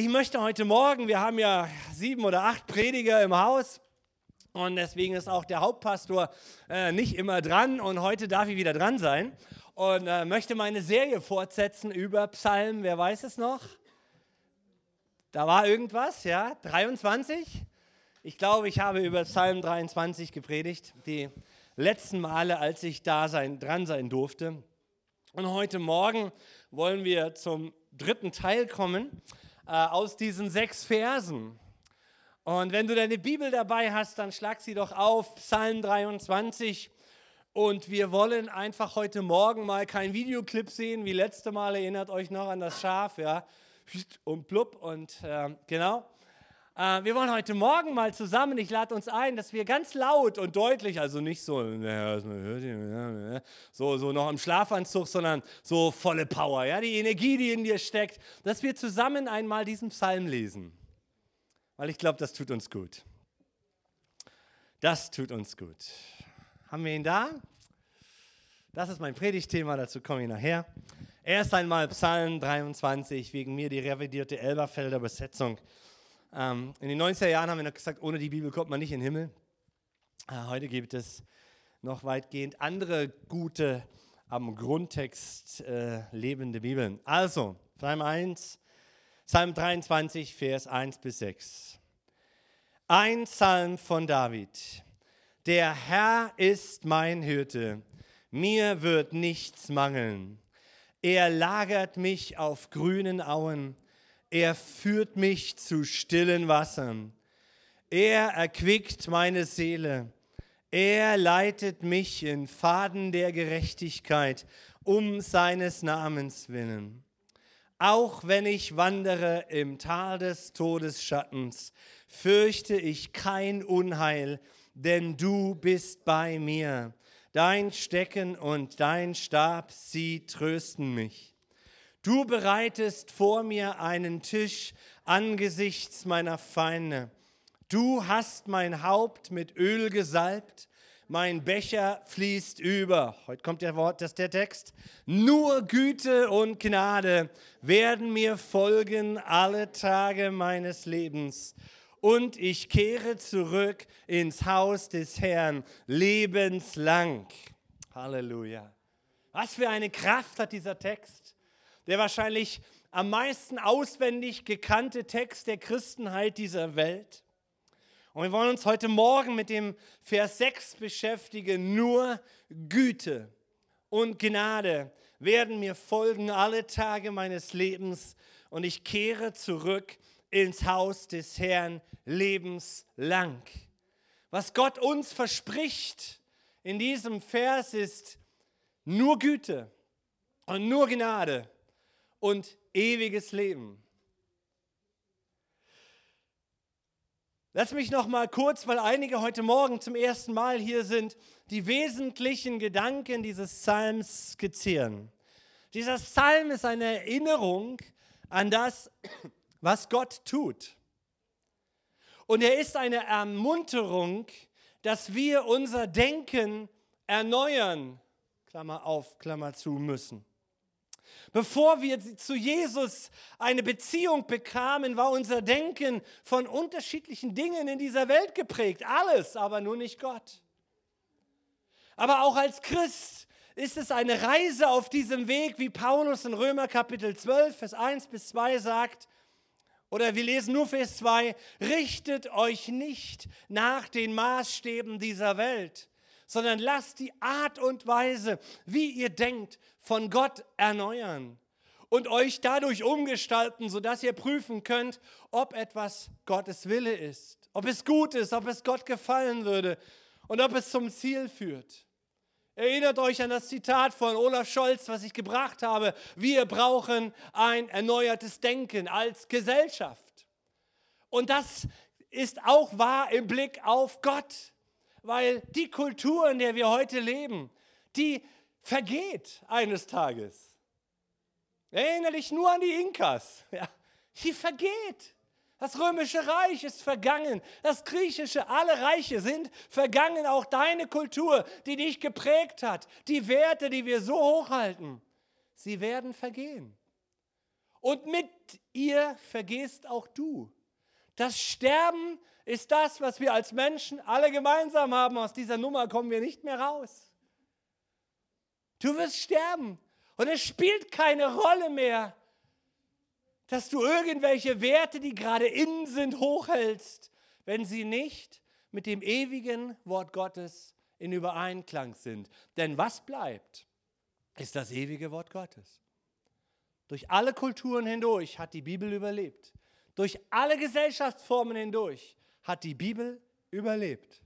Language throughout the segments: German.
Ich möchte heute Morgen, wir haben ja sieben oder acht Prediger im Haus und deswegen ist auch der Hauptpastor äh, nicht immer dran und heute darf ich wieder dran sein und äh, möchte meine Serie fortsetzen über Psalmen. Wer weiß es noch? Da war irgendwas, ja? 23? Ich glaube, ich habe über Psalm 23 gepredigt, die letzten Male, als ich da sein, dran sein durfte. Und heute Morgen wollen wir zum dritten Teil kommen äh, aus diesen sechs Versen. Und wenn du deine Bibel dabei hast, dann schlag sie doch auf, Psalm 23. Und wir wollen einfach heute Morgen mal kein Videoclip sehen, wie letzte Mal, erinnert euch noch an das Schaf, ja, und plupp und äh, genau. Äh, wir wollen heute Morgen mal zusammen, ich lade uns ein, dass wir ganz laut und deutlich, also nicht so, so, so noch im Schlafanzug, sondern so volle Power, ja, die Energie, die in dir steckt, dass wir zusammen einmal diesen Psalm lesen. Weil ich glaube, das tut uns gut. Das tut uns gut. Haben wir ihn da? Das ist mein Predigtthema, dazu komme ich nachher. Erst einmal Psalm 23, wegen mir die revidierte Elberfelder Übersetzung. Ähm, in den 90er Jahren haben wir noch gesagt, ohne die Bibel kommt man nicht in den Himmel. Äh, heute gibt es noch weitgehend andere gute, am Grundtext äh, lebende Bibeln. Also, Psalm 1, Psalm 23, Vers 1 bis 6. Ein Psalm von David. Der Herr ist mein Hirte, mir wird nichts mangeln. Er lagert mich auf grünen Auen er führt mich zu stillen Wassern. Er erquickt meine Seele. Er leitet mich in Faden der Gerechtigkeit um seines Namens willen. Auch wenn ich wandere im Tal des Todesschattens, fürchte ich kein Unheil, denn du bist bei mir. Dein Stecken und dein Stab, sie trösten mich. Du bereitest vor mir einen Tisch angesichts meiner Feinde. Du hast mein Haupt mit Öl gesalbt, mein Becher fließt über. Heute kommt der Wort, das ist der Text. Nur Güte und Gnade werden mir folgen alle Tage meines Lebens. Und ich kehre zurück ins Haus des Herrn lebenslang. Halleluja. Was für eine Kraft hat dieser Text der wahrscheinlich am meisten auswendig gekannte Text der Christenheit dieser Welt. Und wir wollen uns heute Morgen mit dem Vers 6 beschäftigen. Nur Güte und Gnade werden mir folgen alle Tage meines Lebens und ich kehre zurück ins Haus des Herrn lebenslang. Was Gott uns verspricht in diesem Vers ist nur Güte und nur Gnade und ewiges Leben. Lass mich noch mal kurz, weil einige heute Morgen zum ersten Mal hier sind, die wesentlichen Gedanken dieses Psalms skizzieren. Dieser Psalm ist eine Erinnerung an das, was Gott tut. Und er ist eine Ermunterung, dass wir unser Denken erneuern, Klammer auf, Klammer zu müssen. Bevor wir zu Jesus eine Beziehung bekamen, war unser Denken von unterschiedlichen Dingen in dieser Welt geprägt. Alles, aber nur nicht Gott. Aber auch als Christ ist es eine Reise auf diesem Weg, wie Paulus in Römer Kapitel 12, Vers 1 bis 2 sagt, oder wir lesen nur Vers 2, richtet euch nicht nach den Maßstäben dieser Welt, sondern lasst die Art und Weise, wie ihr denkt, von Gott erneuern und euch dadurch umgestalten, sodass ihr prüfen könnt, ob etwas Gottes Wille ist, ob es gut ist, ob es Gott gefallen würde und ob es zum Ziel führt. Erinnert euch an das Zitat von Olaf Scholz, was ich gebracht habe. Wir brauchen ein erneuertes Denken als Gesellschaft. Und das ist auch wahr im Blick auf Gott weil die Kultur, in der wir heute leben, die vergeht eines Tages. Erinnere dich nur an die Inkas. Ja, die vergeht. Das römische Reich ist vergangen. Das griechische, alle Reiche sind vergangen. Auch deine Kultur, die dich geprägt hat. Die Werte, die wir so hochhalten, sie werden vergehen. Und mit ihr vergehst auch du. Das Sterben ist das, was wir als Menschen alle gemeinsam haben. Aus dieser Nummer kommen wir nicht mehr raus. Du wirst sterben. Und es spielt keine Rolle mehr, dass du irgendwelche Werte, die gerade innen sind, hochhältst, wenn sie nicht mit dem ewigen Wort Gottes in Übereinklang sind. Denn was bleibt, ist das ewige Wort Gottes. Durch alle Kulturen hindurch hat die Bibel überlebt. Durch alle Gesellschaftsformen hindurch hat die Bibel überlebt.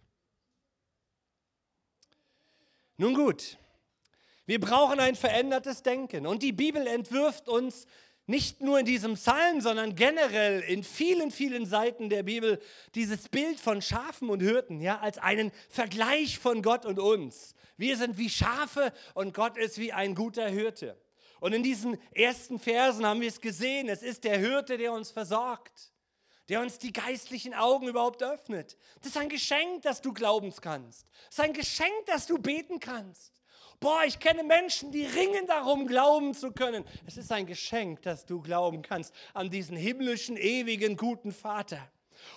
Nun gut, wir brauchen ein verändertes Denken und die Bibel entwirft uns nicht nur in diesem Psalm, sondern generell in vielen, vielen Seiten der Bibel dieses Bild von Schafen und Hirten, ja, als einen Vergleich von Gott und uns. Wir sind wie Schafe und Gott ist wie ein guter Hirte. Und in diesen ersten Versen haben wir es gesehen. Es ist der Hirte, der uns versorgt, der uns die geistlichen Augen überhaupt öffnet. Das ist ein Geschenk, dass du glauben kannst. Das ist ein Geschenk, dass du beten kannst. Boah, ich kenne Menschen, die ringen darum, glauben zu können. Es ist ein Geschenk, dass du glauben kannst an diesen himmlischen, ewigen, guten Vater.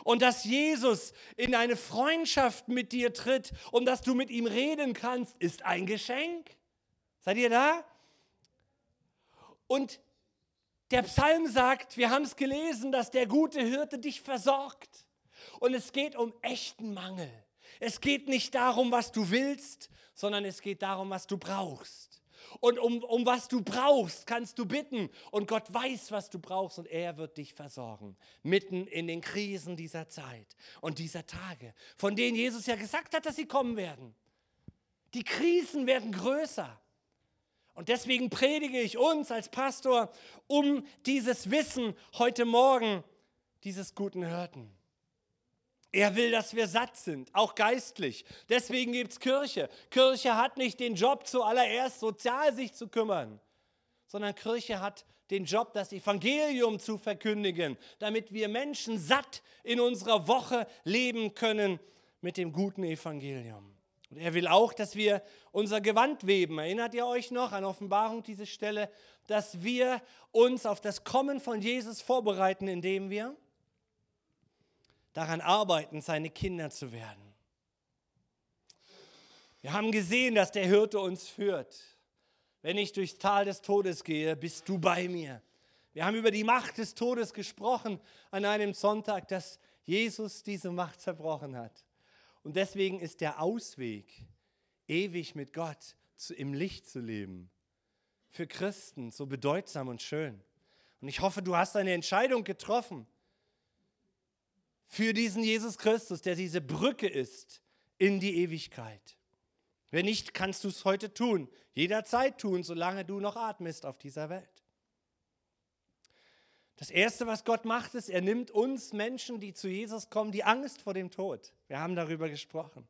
Und dass Jesus in eine Freundschaft mit dir tritt und dass du mit ihm reden kannst, ist ein Geschenk. Seid ihr da? Und der Psalm sagt, wir haben es gelesen, dass der gute Hirte dich versorgt. Und es geht um echten Mangel. Es geht nicht darum, was du willst, sondern es geht darum, was du brauchst. Und um, um was du brauchst, kannst du bitten. Und Gott weiß, was du brauchst und er wird dich versorgen. Mitten in den Krisen dieser Zeit und dieser Tage, von denen Jesus ja gesagt hat, dass sie kommen werden. Die Krisen werden größer. Und deswegen predige ich uns als Pastor um dieses Wissen heute Morgen dieses guten Hirten. Er will, dass wir satt sind, auch geistlich. Deswegen gibt es Kirche. Kirche hat nicht den Job, zuallererst sozial sich zu kümmern, sondern Kirche hat den Job, das Evangelium zu verkündigen, damit wir Menschen satt in unserer Woche leben können mit dem guten Evangelium. Und er will auch, dass wir unser Gewand weben. Erinnert ihr euch noch an Offenbarung diese Stelle, dass wir uns auf das Kommen von Jesus vorbereiten, indem wir daran arbeiten, seine Kinder zu werden. Wir haben gesehen, dass der Hirte uns führt. Wenn ich durchs Tal des Todes gehe, bist du bei mir. Wir haben über die Macht des Todes gesprochen an einem Sonntag, dass Jesus diese Macht zerbrochen hat. Und deswegen ist der Ausweg, ewig mit Gott zu, im Licht zu leben, für Christen so bedeutsam und schön. Und ich hoffe, du hast eine Entscheidung getroffen für diesen Jesus Christus, der diese Brücke ist in die Ewigkeit. Wenn nicht, kannst du es heute tun, jederzeit tun, solange du noch atmest auf dieser Welt. Das Erste, was Gott macht, ist, er nimmt uns Menschen, die zu Jesus kommen, die Angst vor dem Tod. Wir haben darüber gesprochen.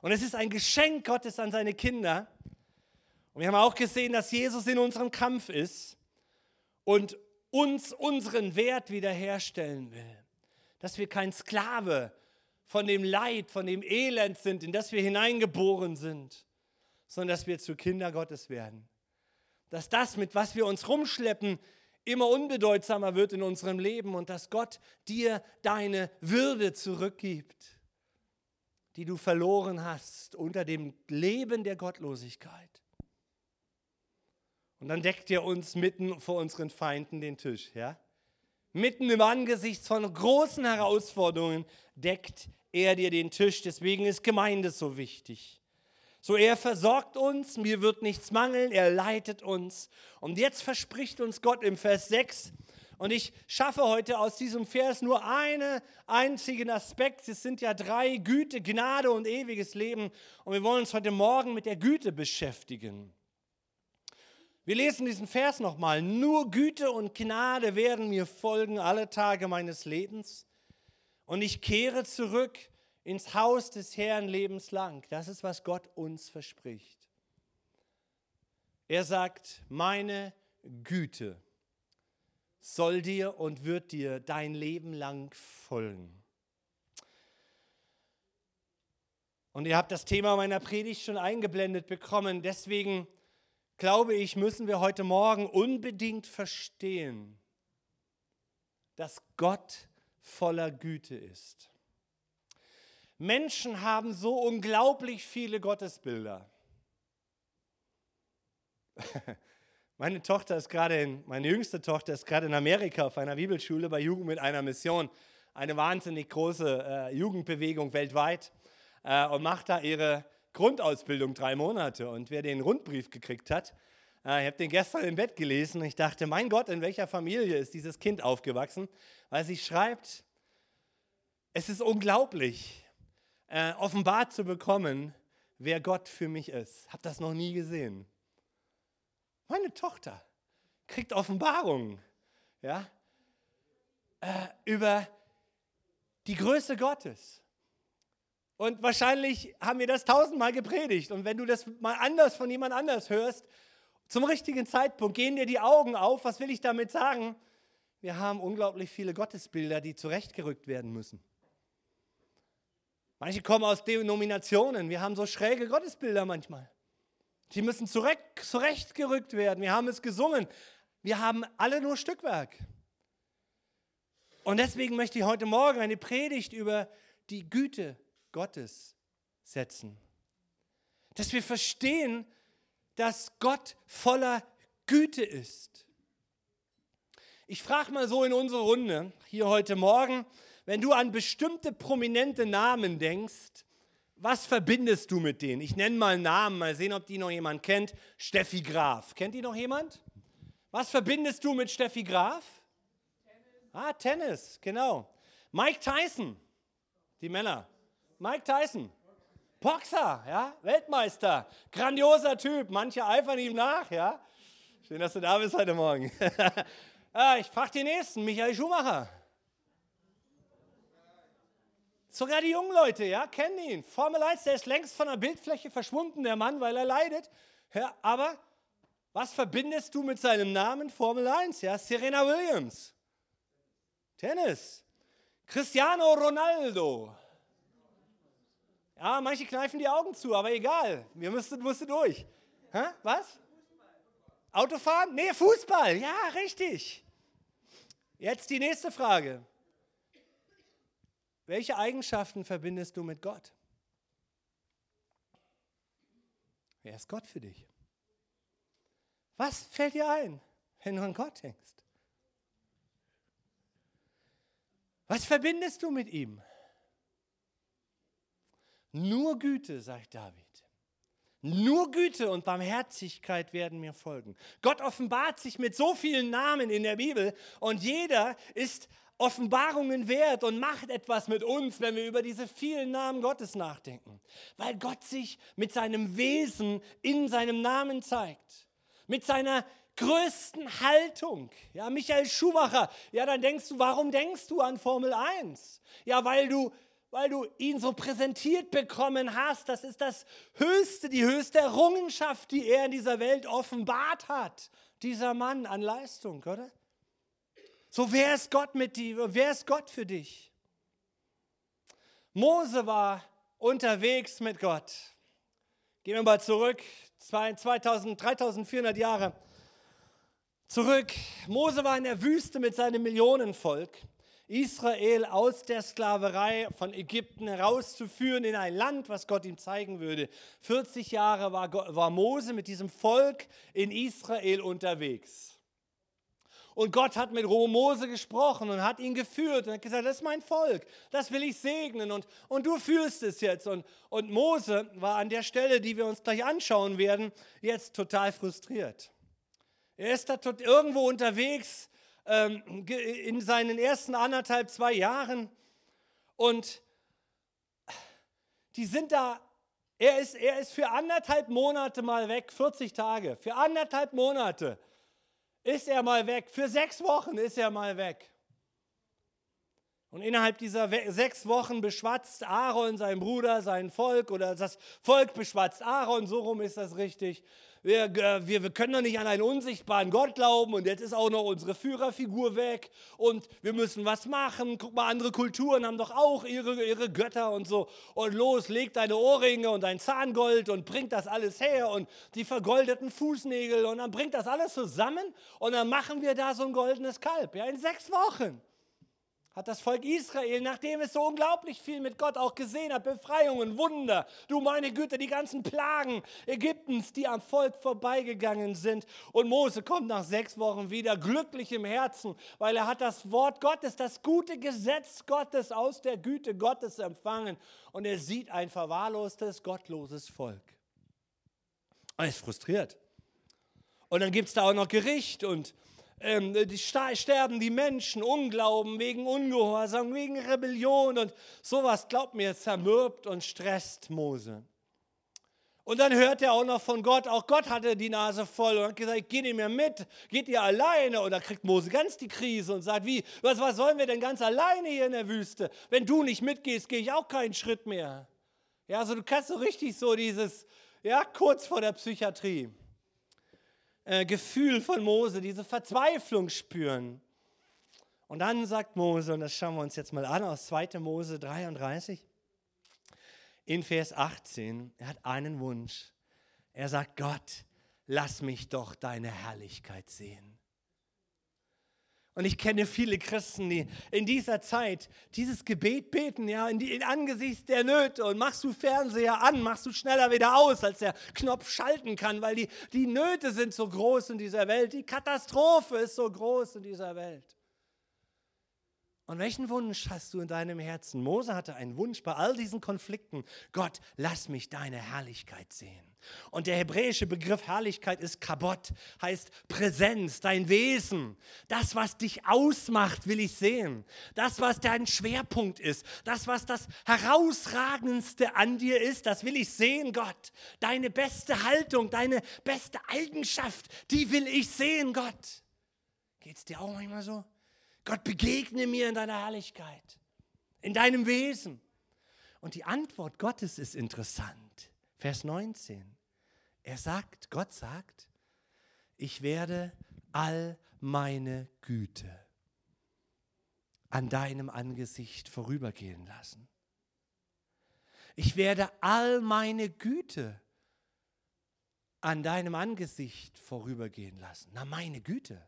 Und es ist ein Geschenk Gottes an seine Kinder. Und wir haben auch gesehen, dass Jesus in unserem Kampf ist und uns unseren Wert wiederherstellen will. Dass wir kein Sklave von dem Leid, von dem Elend sind, in das wir hineingeboren sind, sondern dass wir zu Kinder Gottes werden. Dass das, mit was wir uns rumschleppen, immer unbedeutsamer wird in unserem Leben und dass Gott dir deine Würde zurückgibt, die du verloren hast unter dem Leben der Gottlosigkeit. Und dann deckt er uns mitten vor unseren Feinden den Tisch, ja? Mitten im Angesicht von großen Herausforderungen deckt er dir den Tisch. Deswegen ist Gemeinde so wichtig. So, er versorgt uns, mir wird nichts mangeln, er leitet uns. Und jetzt verspricht uns Gott im Vers 6, und ich schaffe heute aus diesem Vers nur einen einzigen Aspekt. Es sind ja drei, Güte, Gnade und ewiges Leben. Und wir wollen uns heute Morgen mit der Güte beschäftigen. Wir lesen diesen Vers nochmal. Nur Güte und Gnade werden mir folgen alle Tage meines Lebens. Und ich kehre zurück ins Haus des Herrn lebenslang. Das ist, was Gott uns verspricht. Er sagt, meine Güte soll dir und wird dir dein Leben lang folgen. Und ihr habt das Thema meiner Predigt schon eingeblendet bekommen. Deswegen glaube ich, müssen wir heute Morgen unbedingt verstehen, dass Gott voller Güte ist. Menschen haben so unglaublich viele Gottesbilder. Meine Tochter ist gerade in, meine jüngste Tochter ist gerade in Amerika auf einer Bibelschule bei Jugend mit einer Mission. Eine wahnsinnig große äh, Jugendbewegung weltweit äh, und macht da ihre Grundausbildung drei Monate. Und wer den Rundbrief gekriegt hat, äh, ich habe den gestern im Bett gelesen und ich dachte, mein Gott, in welcher Familie ist dieses Kind aufgewachsen? Weil sie schreibt, es ist unglaublich, äh, offenbart zu bekommen, wer Gott für mich ist. Habe das noch nie gesehen. Meine Tochter kriegt Offenbarungen ja, äh, über die Größe Gottes. Und wahrscheinlich haben wir das tausendmal gepredigt. Und wenn du das mal anders von jemand anders hörst, zum richtigen Zeitpunkt gehen dir die Augen auf. Was will ich damit sagen? Wir haben unglaublich viele Gottesbilder, die zurechtgerückt werden müssen. Manche kommen aus Denominationen. Wir haben so schräge Gottesbilder manchmal. Die müssen zurechtgerückt werden. Wir haben es gesungen. Wir haben alle nur Stückwerk. Und deswegen möchte ich heute Morgen eine Predigt über die Güte Gottes setzen. Dass wir verstehen, dass Gott voller Güte ist. Ich frage mal so in unsere Runde hier heute Morgen, wenn du an bestimmte prominente Namen denkst, was verbindest du mit denen? Ich nenne mal Namen, mal sehen, ob die noch jemand kennt. Steffi Graf. Kennt die noch jemand? Was verbindest du mit Steffi Graf? Tennis. Ah, Tennis, genau. Mike Tyson, die Männer. Mike Tyson, Boxer, ja, Weltmeister, grandioser Typ. Manche eifern ihm nach, ja. Schön, dass du da bist heute Morgen. ah, ich frage den nächsten, Michael Schumacher. Sogar die jungen Leute, ja, kennen ihn. Formel 1, der ist längst von der Bildfläche verschwunden, der Mann, weil er leidet. Ja, aber was verbindest du mit seinem Namen Formel 1? Ja, Serena Williams. Tennis. Cristiano Ronaldo. Ja, manche kneifen die Augen zu, aber egal. Wir müssen, mussten durch. Hä? Was? Autofahren? Nee, Fußball. Ja, richtig. Jetzt die nächste Frage. Welche Eigenschaften verbindest du mit Gott? Wer ist Gott für dich? Was fällt dir ein, wenn du an Gott denkst? Was verbindest du mit ihm? Nur Güte, sagt David. Nur Güte und Barmherzigkeit werden mir folgen. Gott offenbart sich mit so vielen Namen in der Bibel und jeder ist Offenbarungen wert und macht etwas mit uns, wenn wir über diese vielen Namen Gottes nachdenken. Weil Gott sich mit seinem Wesen in seinem Namen zeigt. Mit seiner größten Haltung. Ja, Michael Schumacher, ja, dann denkst du, warum denkst du an Formel 1? Ja, weil du weil du ihn so präsentiert bekommen hast. Das ist das höchste, die höchste Errungenschaft, die er in dieser Welt offenbart hat. Dieser Mann an Leistung, oder? So, wer ist Gott mit dir? Wer ist Gott für dich? Mose war unterwegs mit Gott. Gehen wir mal zurück, 2000, 3400 Jahre zurück. Mose war in der Wüste mit seinem Millionenvolk. Israel aus der Sklaverei von Ägypten herauszuführen in ein Land, was Gott ihm zeigen würde. 40 Jahre war, war Mose mit diesem Volk in Israel unterwegs. Und Gott hat mit Mose gesprochen und hat ihn geführt und hat gesagt, das ist mein Volk, das will ich segnen und, und du führst es jetzt. Und, und Mose war an der Stelle, die wir uns gleich anschauen werden, jetzt total frustriert. Er ist da irgendwo unterwegs ähm, in seinen ersten anderthalb, zwei Jahren und die sind da er ist, er ist für anderthalb Monate mal weg, 40 Tage, für anderthalb Monate ist er mal weg. Für sechs Wochen ist er mal weg. Und innerhalb dieser sechs Wochen beschwatzt Aaron sein Bruder, sein Volk oder das Volk beschwatzt Aaron, so rum ist das richtig. Wir, äh, wir, wir können doch nicht an einen unsichtbaren Gott glauben und jetzt ist auch noch unsere Führerfigur weg und wir müssen was machen. Guck mal, andere Kulturen haben doch auch ihre, ihre Götter und so. Und los, leg deine Ohrringe und dein Zahngold und bringt das alles her und die vergoldeten Fußnägel und dann bringt das alles zusammen und dann machen wir da so ein goldenes Kalb, ja, in sechs Wochen. Hat das Volk Israel, nachdem es so unglaublich viel mit Gott auch gesehen hat, Befreiungen, Wunder, du meine Güte, die ganzen Plagen Ägyptens, die am Volk vorbeigegangen sind. Und Mose kommt nach sechs Wochen wieder glücklich im Herzen, weil er hat das Wort Gottes, das gute Gesetz Gottes aus der Güte Gottes empfangen. Und er sieht ein verwahrlostes, gottloses Volk. Er ist frustriert. Und dann gibt es da auch noch Gericht und ähm, die sterben die Menschen, Unglauben, wegen Ungehorsam, wegen Rebellion und sowas, glaubt mir, zermürbt und stresst Mose. Und dann hört er auch noch von Gott, auch Gott hatte die Nase voll und hat gesagt, geht ihr mir mit, geht ihr alleine? Und da kriegt Mose ganz die Krise und sagt, wie, was, was sollen wir denn ganz alleine hier in der Wüste? Wenn du nicht mitgehst, gehe ich auch keinen Schritt mehr. Ja, also du kannst so richtig so dieses, ja, kurz vor der Psychiatrie. Äh, Gefühl von Mose, diese Verzweiflung spüren. Und dann sagt Mose, und das schauen wir uns jetzt mal an aus 2. Mose 33, in Vers 18, er hat einen Wunsch. Er sagt, Gott, lass mich doch deine Herrlichkeit sehen. Und ich kenne viele Christen, die in dieser Zeit dieses Gebet beten, ja, in, die, in angesichts der Nöte. Und machst du Fernseher an, machst du schneller wieder aus, als der Knopf schalten kann, weil die, die Nöte sind so groß in dieser Welt, die Katastrophe ist so groß in dieser Welt. Und welchen Wunsch hast du in deinem Herzen? Mose hatte einen Wunsch bei all diesen Konflikten. Gott, lass mich deine Herrlichkeit sehen. Und der hebräische Begriff Herrlichkeit ist Kabot, heißt Präsenz, dein Wesen. Das, was dich ausmacht, will ich sehen. Das, was dein Schwerpunkt ist. Das, was das Herausragendste an dir ist, das will ich sehen, Gott. Deine beste Haltung, deine beste Eigenschaft, die will ich sehen, Gott. Geht es dir auch manchmal so? Gott, begegne mir in deiner Herrlichkeit, in deinem Wesen. Und die Antwort Gottes ist interessant. Vers 19. Er sagt, Gott sagt, ich werde all meine Güte an deinem Angesicht vorübergehen lassen. Ich werde all meine Güte an deinem Angesicht vorübergehen lassen. Na, meine Güte.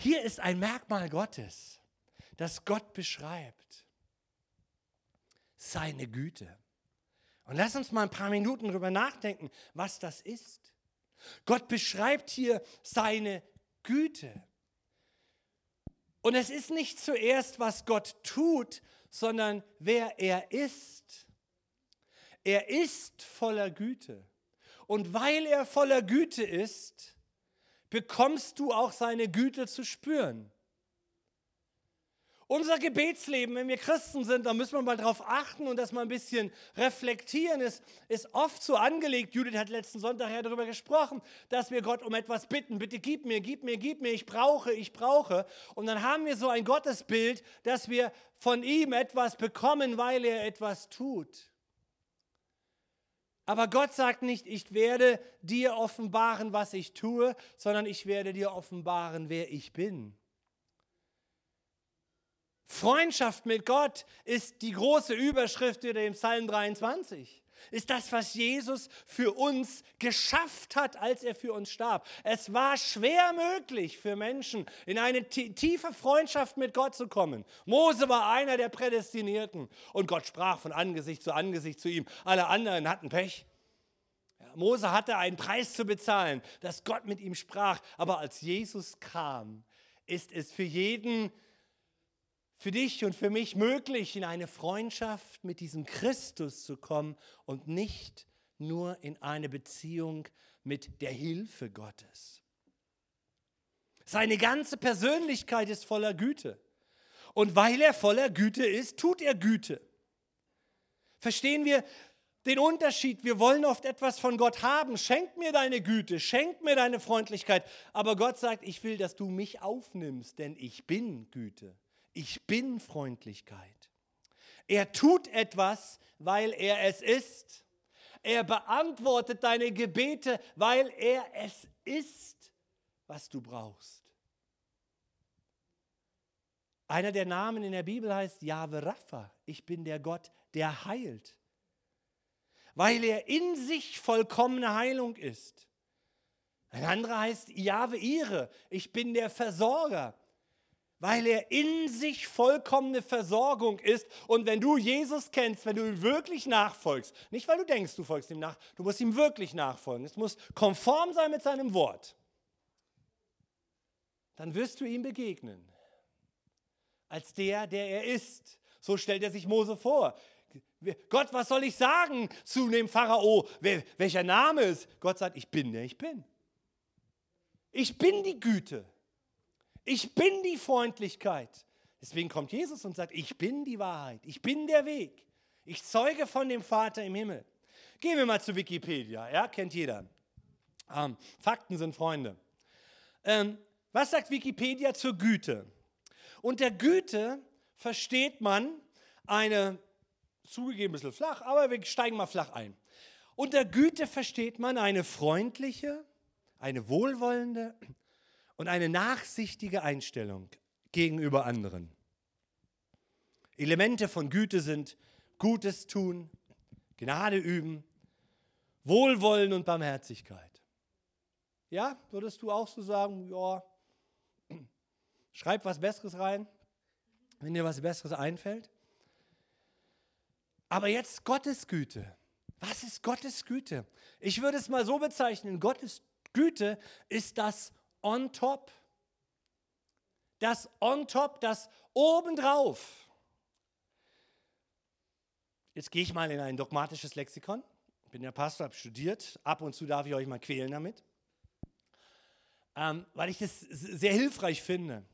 Hier ist ein Merkmal Gottes, das Gott beschreibt. Seine Güte. Und lass uns mal ein paar Minuten darüber nachdenken, was das ist. Gott beschreibt hier seine Güte. Und es ist nicht zuerst, was Gott tut, sondern wer er ist. Er ist voller Güte. Und weil er voller Güte ist, bekommst du auch seine Güte zu spüren. Unser Gebetsleben, wenn wir Christen sind, da müssen wir mal drauf achten und das mal ein bisschen reflektieren. Es ist oft so angelegt, Judith hat letzten Sonntag ja darüber gesprochen, dass wir Gott um etwas bitten. Bitte gib mir, gib mir, gib mir, ich brauche, ich brauche. Und dann haben wir so ein Gottesbild, dass wir von ihm etwas bekommen, weil er etwas tut. Aber Gott sagt nicht, ich werde dir offenbaren, was ich tue, sondern ich werde dir offenbaren, wer ich bin. Freundschaft mit Gott ist die große Überschrift über dem Psalm 23 ist das, was Jesus für uns geschafft hat, als er für uns starb. Es war schwer möglich für Menschen, in eine tiefe Freundschaft mit Gott zu kommen. Mose war einer der Prädestinierten und Gott sprach von Angesicht zu Angesicht zu ihm. Alle anderen hatten Pech. Mose hatte einen Preis zu bezahlen, dass Gott mit ihm sprach. Aber als Jesus kam, ist es für jeden für dich und für mich möglich, in eine Freundschaft mit diesem Christus zu kommen und nicht nur in eine Beziehung mit der Hilfe Gottes. Seine ganze Persönlichkeit ist voller Güte. Und weil er voller Güte ist, tut er Güte. Verstehen wir den Unterschied? Wir wollen oft etwas von Gott haben. Schenk mir deine Güte, schenk mir deine Freundlichkeit. Aber Gott sagt, ich will, dass du mich aufnimmst, denn ich bin Güte. Ich bin Freundlichkeit. Er tut etwas, weil er es ist. Er beantwortet deine Gebete, weil er es ist, was du brauchst. Einer der Namen in der Bibel heißt Jahwe Rapha. Ich bin der Gott, der heilt. Weil er in sich vollkommene Heilung ist. Ein anderer heißt Jahwe Ire. Ich bin der Versorger, weil er in sich vollkommene Versorgung ist. Und wenn du Jesus kennst, wenn du ihm wirklich nachfolgst, nicht weil du denkst, du folgst ihm nach, du musst ihm wirklich nachfolgen. Es muss konform sein mit seinem Wort. Dann wirst du ihm begegnen als der, der er ist. So stellt er sich Mose vor. Gott, was soll ich sagen zu dem Pharao? welcher Name ist? Gott sagt, ich bin der ich bin. Ich bin die Güte. Ich bin die Freundlichkeit. Deswegen kommt Jesus und sagt, ich bin die Wahrheit. Ich bin der Weg. Ich zeuge von dem Vater im Himmel. Gehen wir mal zu Wikipedia. Ja, kennt jeder. Ähm, Fakten sind Freunde. Ähm, was sagt Wikipedia zur Güte? Unter Güte versteht man eine, zugegeben ein bisschen flach, aber wir steigen mal flach ein. Unter Güte versteht man eine freundliche, eine wohlwollende und eine nachsichtige Einstellung gegenüber anderen. Elemente von Güte sind Gutes tun, Gnade üben, Wohlwollen und Barmherzigkeit. Ja, würdest du auch so sagen, ja, schreib was Besseres rein, wenn dir was Besseres einfällt. Aber jetzt Gottes Güte. Was ist Gottes Güte? Ich würde es mal so bezeichnen, Gottes Güte ist das on top. Das on top, das obendrauf. Jetzt gehe ich mal in ein dogmatisches Lexikon. Ich bin ja Pastor, habe studiert. Ab und zu darf ich euch mal quälen damit. Ähm, weil ich das sehr hilfreich finde.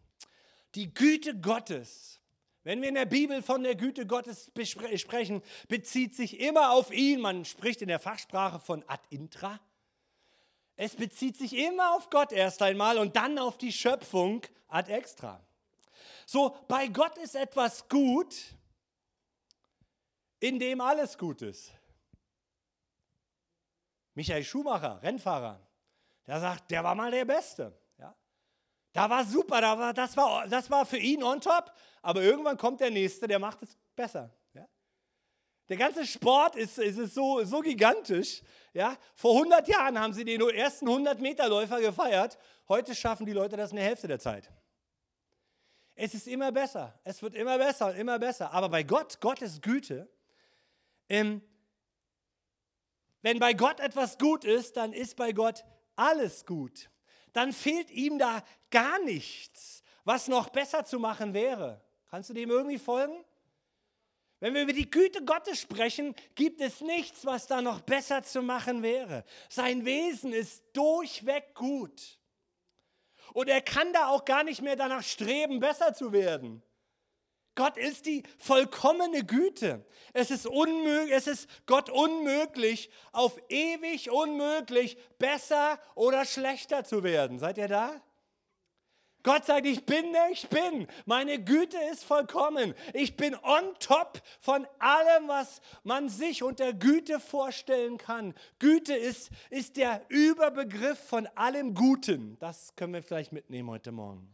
Die Güte Gottes, wenn wir in der Bibel von der Güte Gottes sprechen, bezieht sich immer auf ihn. Man spricht in der Fachsprache von ad intra. Es bezieht sich immer auf Gott erst einmal und dann auf die Schöpfung ad extra. So, bei Gott ist etwas gut, in dem alles gut ist. Michael Schumacher, Rennfahrer, der sagt, der war mal der Beste. Ja? Da war super, da war, das, war, das war für ihn on top, aber irgendwann kommt der Nächste, der macht es besser. Der ganze Sport ist, ist so, so gigantisch. Ja? Vor 100 Jahren haben sie den ersten 100-Meter-Läufer gefeiert. Heute schaffen die Leute das in der Hälfte der Zeit. Es ist immer besser. Es wird immer besser und immer besser. Aber bei Gott, Gottes Güte, ähm, wenn bei Gott etwas gut ist, dann ist bei Gott alles gut. Dann fehlt ihm da gar nichts, was noch besser zu machen wäre. Kannst du dem irgendwie folgen? Wenn wir über die Güte Gottes sprechen, gibt es nichts, was da noch besser zu machen wäre. Sein Wesen ist durchweg gut. Und er kann da auch gar nicht mehr danach streben, besser zu werden. Gott ist die vollkommene Güte. Es ist, unmöglich, es ist Gott unmöglich, auf ewig unmöglich besser oder schlechter zu werden. Seid ihr da? Gott sagt, ich bin der ich bin. Meine Güte ist vollkommen. Ich bin on top von allem, was man sich unter Güte vorstellen kann. Güte ist, ist der Überbegriff von allem Guten. Das können wir vielleicht mitnehmen heute Morgen.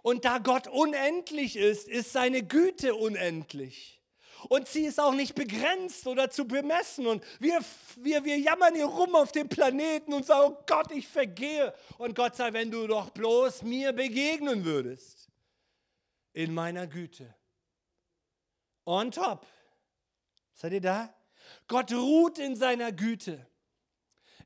Und da Gott unendlich ist, ist seine Güte unendlich. Und sie ist auch nicht begrenzt oder zu bemessen. Und wir, wir, wir jammern hier rum auf dem Planeten und sagen, oh Gott, ich vergehe. Und Gott sei, wenn du doch bloß mir begegnen würdest. In meiner Güte. On top. Seid ihr da? Gott ruht in seiner Güte.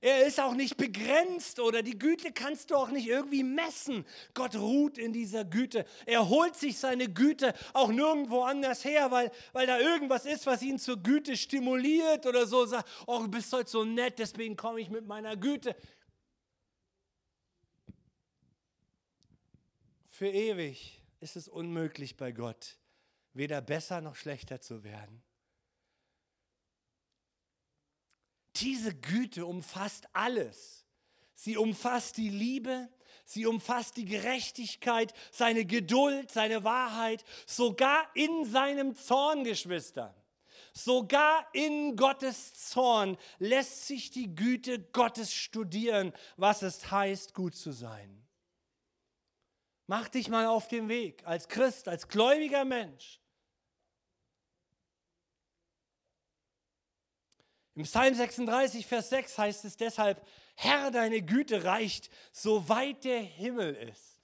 Er ist auch nicht begrenzt oder die Güte kannst du auch nicht irgendwie messen. Gott ruht in dieser Güte. Er holt sich seine Güte auch nirgendwo anders her, weil, weil da irgendwas ist, was ihn zur Güte stimuliert oder so. Sagt, oh, du bist heute so nett, deswegen komme ich mit meiner Güte. Für ewig ist es unmöglich bei Gott, weder besser noch schlechter zu werden. Diese Güte umfasst alles. Sie umfasst die Liebe, sie umfasst die Gerechtigkeit, seine Geduld, seine Wahrheit, sogar in seinem Zorn, Geschwister. Sogar in Gottes Zorn lässt sich die Güte Gottes studieren, was es heißt, gut zu sein. Mach dich mal auf den Weg als Christ, als gläubiger Mensch Im Psalm 36, Vers 6 heißt es deshalb, Herr, deine Güte reicht, soweit der Himmel ist.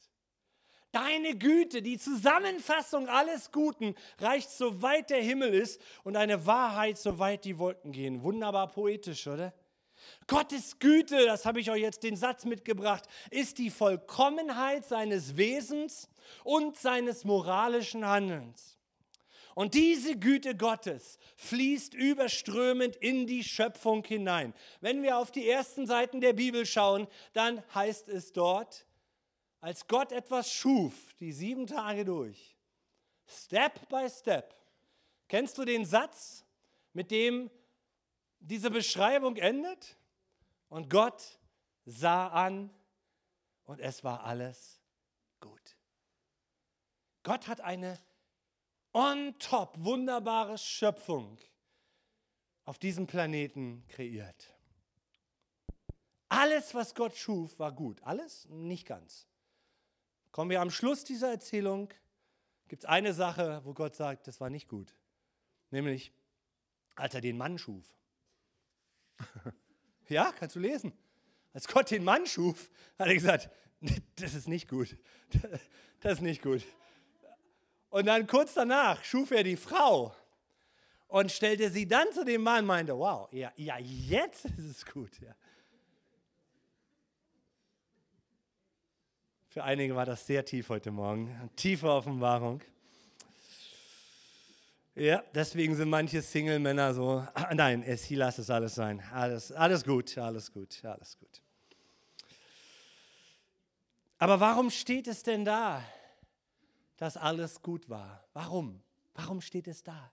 Deine Güte, die Zusammenfassung alles Guten, reicht, soweit der Himmel ist und deine Wahrheit, soweit die Wolken gehen. Wunderbar poetisch, oder? Gottes Güte, das habe ich euch jetzt den Satz mitgebracht, ist die Vollkommenheit seines Wesens und seines moralischen Handelns. Und diese Güte Gottes fließt überströmend in die Schöpfung hinein. Wenn wir auf die ersten Seiten der Bibel schauen, dann heißt es dort, als Gott etwas schuf, die sieben Tage durch, Step by Step. Kennst du den Satz, mit dem diese Beschreibung endet? Und Gott sah an und es war alles gut. Gott hat eine on top wunderbare Schöpfung auf diesem Planeten kreiert. Alles, was Gott schuf, war gut. Alles? Nicht ganz. Kommen wir am Schluss dieser Erzählung, gibt es eine Sache, wo Gott sagt, das war nicht gut. Nämlich, als er den Mann schuf. ja, kannst du lesen. Als Gott den Mann schuf, hat er gesagt, das ist nicht gut. Das ist nicht gut. Und dann kurz danach schuf er die Frau und stellte sie dann zu dem Mann und meinte, wow, ja, ja jetzt ist es gut. Ja. Für einige war das sehr tief heute Morgen, tiefe Offenbarung. Ja, deswegen sind manche Single-Männer so, ah, nein, es, hier lass es alles sein. Alles, alles gut, alles gut, alles gut. Aber warum steht es denn da? Dass alles gut war. Warum? Warum steht es da?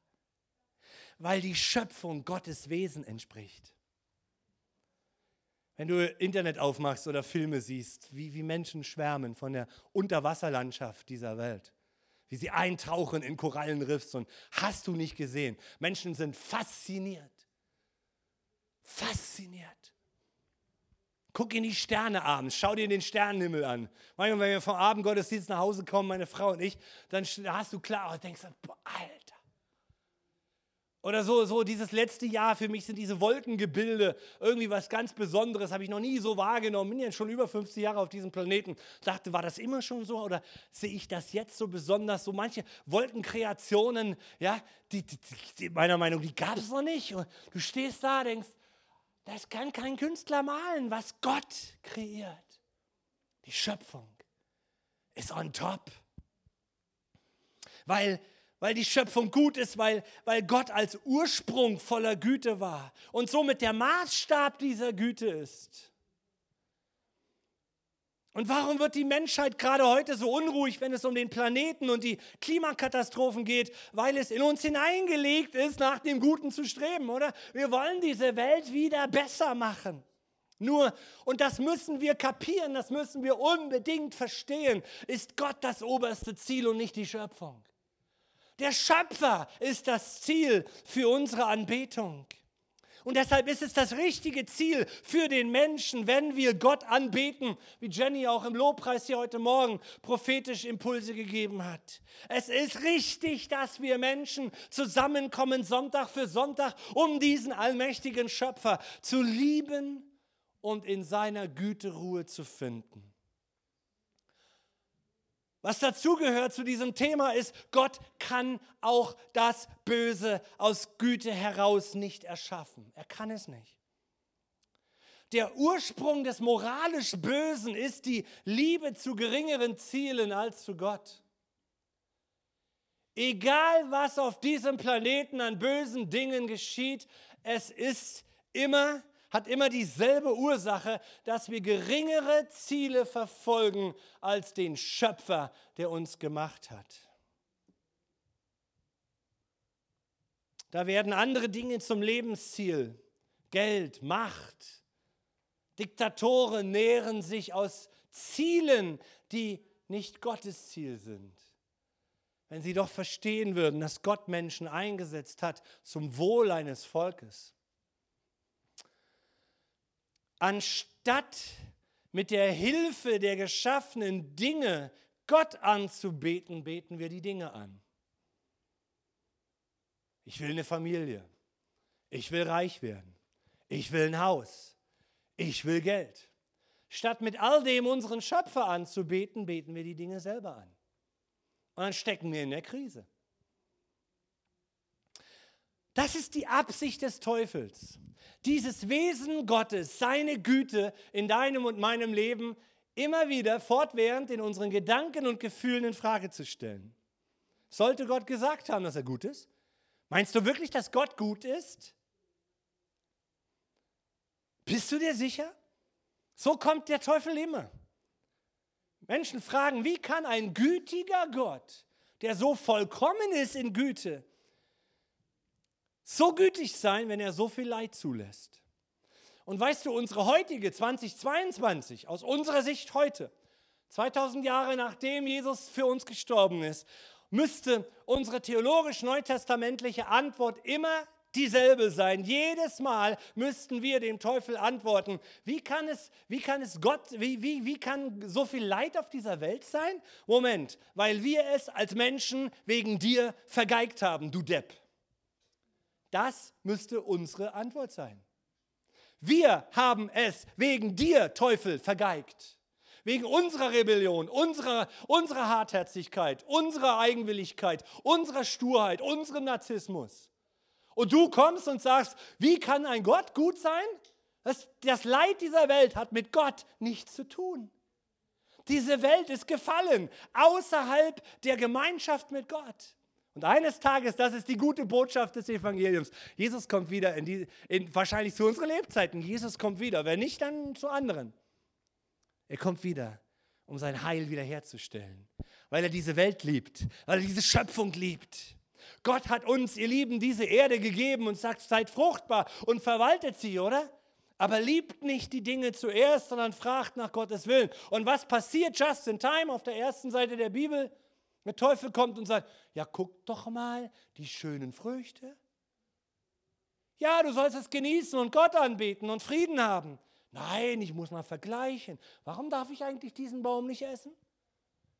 Weil die Schöpfung Gottes Wesen entspricht. Wenn du Internet aufmachst oder Filme siehst, wie, wie Menschen schwärmen von der Unterwasserlandschaft dieser Welt, wie sie eintauchen in Korallenriffs und hast du nicht gesehen. Menschen sind fasziniert. Fasziniert. Guck in die Sterne abends, schau dir den Sternenhimmel an. Manchmal, wenn wir vom Abendgottesdienst nach Hause kommen, meine Frau und ich, dann hast du klar, und denkst, boah, Alter. Oder so, so dieses letzte Jahr für mich sind diese Wolkengebilde irgendwie was ganz Besonderes, habe ich noch nie so wahrgenommen. Bin ja schon über 50 Jahre auf diesem Planeten. Dachte, war das immer schon so oder sehe ich das jetzt so besonders? So manche Wolkenkreationen, ja, die, die, die meiner Meinung, die gab es noch nicht. Und du stehst da, denkst, das kann kein Künstler malen, was Gott kreiert. Die Schöpfung ist on top. Weil, weil die Schöpfung gut ist, weil, weil Gott als Ursprung voller Güte war und somit der Maßstab dieser Güte ist. Und warum wird die Menschheit gerade heute so unruhig, wenn es um den Planeten und die Klimakatastrophen geht? Weil es in uns hineingelegt ist, nach dem Guten zu streben, oder? Wir wollen diese Welt wieder besser machen. Nur, und das müssen wir kapieren, das müssen wir unbedingt verstehen, ist Gott das oberste Ziel und nicht die Schöpfung. Der Schöpfer ist das Ziel für unsere Anbetung. Und deshalb ist es das richtige Ziel für den Menschen, wenn wir Gott anbeten, wie Jenny auch im Lobpreis hier heute Morgen prophetisch Impulse gegeben hat. Es ist richtig, dass wir Menschen zusammenkommen, Sonntag für Sonntag, um diesen allmächtigen Schöpfer zu lieben und in seiner Güte Ruhe zu finden. Was dazugehört zu diesem Thema ist, Gott kann auch das Böse aus Güte heraus nicht erschaffen. Er kann es nicht. Der Ursprung des moralisch Bösen ist die Liebe zu geringeren Zielen als zu Gott. Egal was auf diesem Planeten an bösen Dingen geschieht, es ist immer hat immer dieselbe Ursache, dass wir geringere Ziele verfolgen als den Schöpfer, der uns gemacht hat. Da werden andere Dinge zum Lebensziel. Geld, Macht. Diktatoren nähren sich aus Zielen, die nicht Gottes Ziel sind. Wenn sie doch verstehen würden, dass Gott Menschen eingesetzt hat zum Wohl eines Volkes anstatt mit der Hilfe der geschaffenen Dinge Gott anzubeten, beten wir die Dinge an. Ich will eine Familie. Ich will reich werden. Ich will ein Haus. Ich will Geld. Statt mit all dem unseren Schöpfer anzubeten, beten wir die Dinge selber an. Und dann stecken wir in der Krise. Das ist die Absicht des Teufels. Dieses Wesen Gottes, seine Güte in deinem und meinem Leben immer wieder fortwährend in unseren Gedanken und Gefühlen in Frage zu stellen. Sollte Gott gesagt haben, dass er gut ist? Meinst du wirklich, dass Gott gut ist? Bist du dir sicher? So kommt der Teufel immer. Menschen fragen, wie kann ein gütiger Gott, der so vollkommen ist in Güte, so gütig sein, wenn er so viel Leid zulässt. Und weißt du, unsere heutige 2022, aus unserer Sicht heute, 2000 Jahre nachdem Jesus für uns gestorben ist, müsste unsere theologisch-neutestamentliche Antwort immer dieselbe sein. Jedes Mal müssten wir dem Teufel antworten. Wie kann es, wie kann es Gott, wie, wie, wie kann so viel Leid auf dieser Welt sein? Moment, weil wir es als Menschen wegen dir vergeigt haben, du Depp. Das müsste unsere Antwort sein. Wir haben es wegen dir, Teufel, vergeigt. Wegen unserer Rebellion, unserer, unserer Hartherzigkeit, unserer Eigenwilligkeit, unserer Sturheit, unserem Narzissmus. Und du kommst und sagst, wie kann ein Gott gut sein? Das, das Leid dieser Welt hat mit Gott nichts zu tun. Diese Welt ist gefallen, außerhalb der Gemeinschaft mit Gott. Und eines Tages, das ist die gute Botschaft des Evangeliums, Jesus kommt wieder, in die, in, wahrscheinlich zu unseren Lebzeiten. Jesus kommt wieder, wenn nicht, dann zu anderen. Er kommt wieder, um sein Heil wiederherzustellen, weil er diese Welt liebt, weil er diese Schöpfung liebt. Gott hat uns, ihr Lieben, diese Erde gegeben und sagt, seid fruchtbar und verwaltet sie, oder? Aber liebt nicht die Dinge zuerst, sondern fragt nach Gottes Willen. Und was passiert just in time auf der ersten Seite der Bibel? Der Teufel kommt und sagt, ja, guck doch mal die schönen Früchte. Ja, du sollst es genießen und Gott anbeten und Frieden haben. Nein, ich muss mal vergleichen. Warum darf ich eigentlich diesen Baum nicht essen?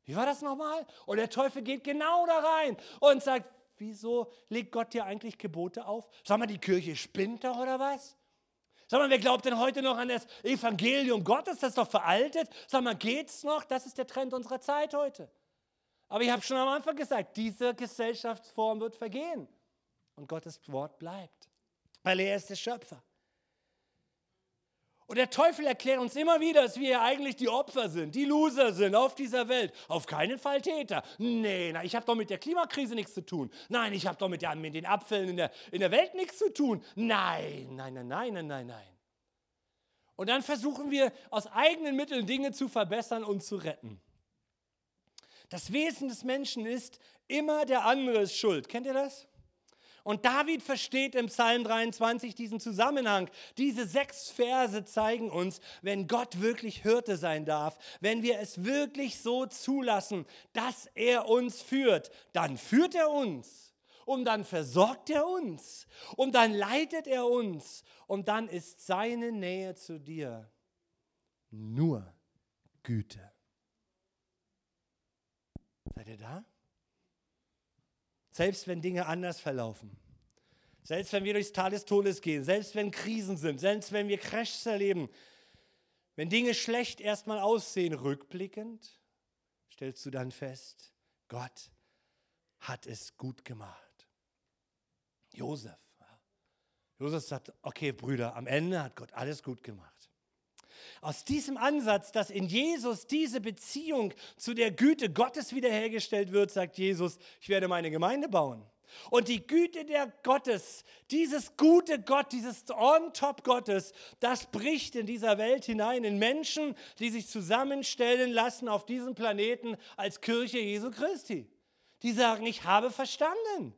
Wie war das nochmal? Und der Teufel geht genau da rein und sagt, wieso legt Gott dir eigentlich Gebote auf? Sag mal, die Kirche spinnt doch oder was? Sag mal, wer glaubt denn heute noch an das Evangelium Gottes? Das ist doch veraltet. Sag mal, geht's noch? Das ist der Trend unserer Zeit heute. Aber ich habe schon am Anfang gesagt, diese Gesellschaftsform wird vergehen. Und Gottes Wort bleibt, weil er ist der Schöpfer. Und der Teufel erklärt uns immer wieder, dass wir eigentlich die Opfer sind, die Loser sind auf dieser Welt. Auf keinen Fall Täter. Nee, na, ich habe doch mit der Klimakrise nichts zu tun. Nein, ich habe doch mit, der, mit den Abfällen in der, in der Welt nichts zu tun. Nein, nein, nein, nein, nein, nein, nein. Und dann versuchen wir aus eigenen Mitteln Dinge zu verbessern und zu retten. Das Wesen des Menschen ist, immer der andere ist schuld. Kennt ihr das? Und David versteht im Psalm 23 diesen Zusammenhang. Diese sechs Verse zeigen uns, wenn Gott wirklich Hirte sein darf, wenn wir es wirklich so zulassen, dass er uns führt, dann führt er uns und dann versorgt er uns und dann leitet er uns und dann ist seine Nähe zu dir nur Güte. Seid ihr da? Selbst wenn Dinge anders verlaufen, selbst wenn wir durchs Tal des Todes gehen, selbst wenn Krisen sind, selbst wenn wir Crashs erleben, wenn Dinge schlecht erstmal aussehen, rückblickend, stellst du dann fest, Gott hat es gut gemacht. Josef. Josef sagt, okay Brüder, am Ende hat Gott alles gut gemacht. Aus diesem Ansatz, dass in Jesus diese Beziehung zu der Güte Gottes wiederhergestellt wird, sagt Jesus, ich werde meine Gemeinde bauen. Und die Güte der Gottes, dieses gute Gott, dieses On-Top Gottes, das bricht in dieser Welt hinein, in Menschen, die sich zusammenstellen lassen auf diesem Planeten als Kirche Jesu Christi. Die sagen, ich habe verstanden.